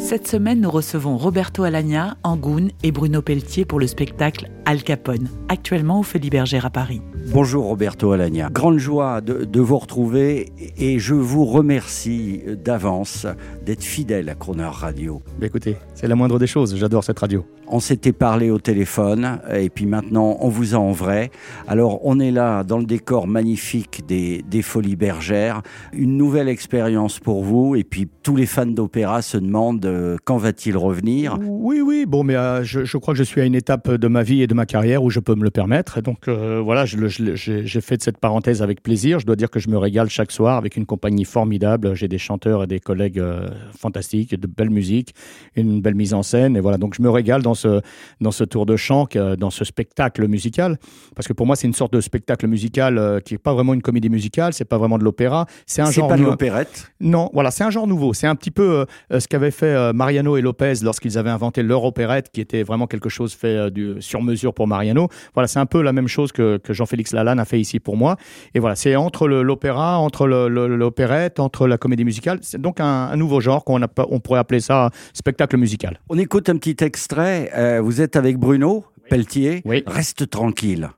Cette semaine, nous recevons Roberto Alagna, Angoun et Bruno Pelletier pour le spectacle Al Capone, actuellement au Folies Bergère à Paris. Bonjour Roberto Alagna. Grande joie de, de vous retrouver et je vous remercie d'avance d'être fidèle à Crooner Radio. Bah, écoutez, c'est la moindre des choses, j'adore cette radio. On s'était parlé au téléphone et puis maintenant on vous a en vrai. Alors on est là dans le décor magnifique des, des Folies Bergères. Une nouvelle expérience pour vous et puis tous les fans d'opéra se demandent euh, quand va-t-il revenir? Oui, oui, bon, mais euh, je, je crois que je suis à une étape de ma vie et de ma carrière où je peux me le permettre. Et donc euh, voilà, j'ai fait de cette parenthèse avec plaisir. Je dois dire que je me régale chaque soir avec une compagnie formidable. J'ai des chanteurs et des collègues euh, fantastiques, de belle musique, une belle mise en scène. Et voilà, donc je me régale dans ce, dans ce tour de chant, dans ce spectacle musical. Parce que pour moi, c'est une sorte de spectacle musical qui n'est pas vraiment une comédie musicale, c'est pas vraiment de l'opéra. C'est un C'est genre pas de l'opérette? Non, voilà, c'est un genre nouveau. C'est un petit peu ce qu'avaient fait euh, Mariano et Lopez lorsqu'ils avaient inventé leur opérette, qui était vraiment quelque chose fait euh, du, sur mesure pour Mariano. Voilà, c'est un peu la même chose que, que Jean-Félix Lalanne a fait ici pour moi. Et voilà, c'est entre l'opéra, entre l'opérette, entre la comédie musicale. C'est donc un, un nouveau genre qu'on a pas- on pourrait appeler ça spectacle musical. On écoute un petit extrait. Euh, vous êtes avec Bruno Pelletier. Oui. Reste tranquille.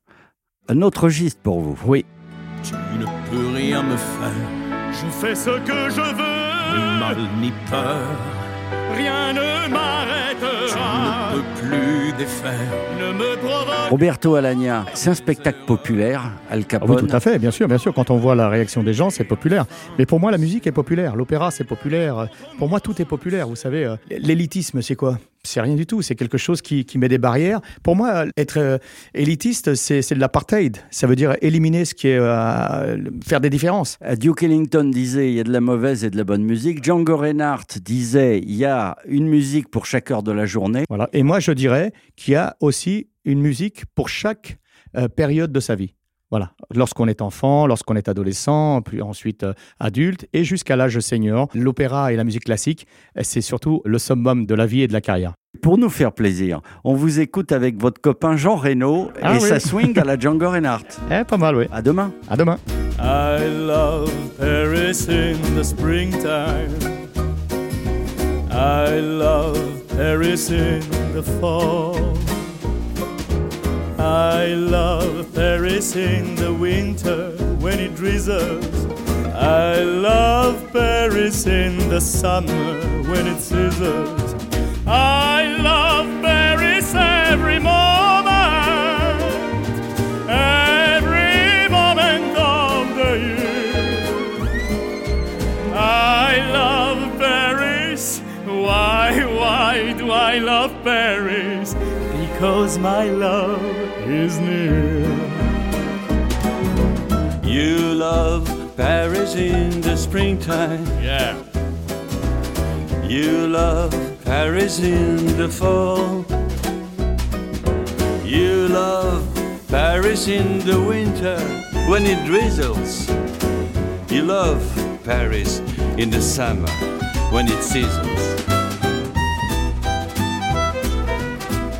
Un autre giste pour vous. Oui. Tu ne peux rien me faire, Je fais ce que je veux, ni mal ni peur. Rien ne m'arrêtera. ne peux plus défaire. Ne me provoque Roberto Alagna, c'est un spectacle populaire, Al Ah Capone. oui, tout à fait, bien sûr, bien sûr. Quand on voit la réaction des gens, c'est populaire. Mais pour moi, la musique est populaire, l'opéra, c'est populaire. Pour moi, tout est populaire. Vous savez, euh, l'élitisme, c'est quoi? C'est rien du tout. C'est quelque chose qui, qui met des barrières. Pour moi, être euh, élitiste, c'est de l'apartheid. Ça veut dire éliminer ce qui est euh, faire des différences. Euh, Duke Ellington disait il y a de la mauvaise et de la bonne musique. Django Reinhardt disait il y a une musique pour chaque heure de la journée. Voilà. Et moi, je dirais qu'il y a aussi une musique pour chaque euh, période de sa vie. Voilà. Lorsqu'on est enfant, lorsqu'on est adolescent, puis ensuite euh, adulte et jusqu'à l'âge senior, l'opéra et la musique classique, euh, c'est surtout le summum de la vie et de la carrière. Pour nous faire plaisir, on vous écoute avec votre copain Jean Reno Ah et oui. sa swing à la Django Reinhardt. Eh, pas mal, oui. À demain. À demain. I love Paris in the springtime. I love Paris in the fall. I love In the winter when it drizzles. I love Paris in the summer when it sizzles. I love Paris every moment, every moment of the year. I love Paris. Why, why do I love Paris? Because my love is near. Paris in the springtime. Yeah. You love Paris in the fall. You love Paris in the winter when it drizzles. You love Paris in the summer when it seasons.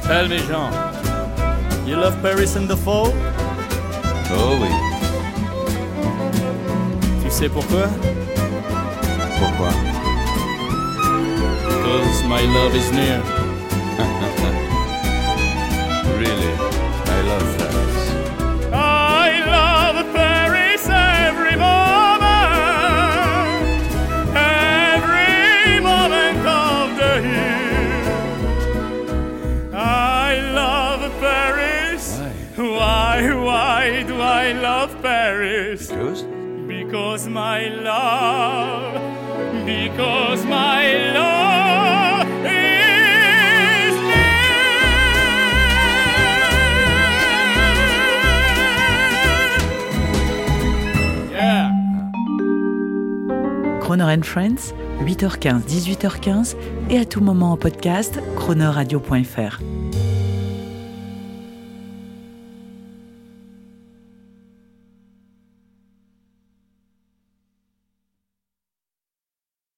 Tell me, Jean. You love Paris in the fall? Oh oui. Sais pourquoi? Pourquoi? Because my love is near. Really, I love Paris. I love Paris every moment, every moment of the year. I love Paris. Why, why do I love Paris? Because Because my love, because my love. Croner and Friends, 8h15, 18h15 et à tout moment en podcast, cronerradio.fr.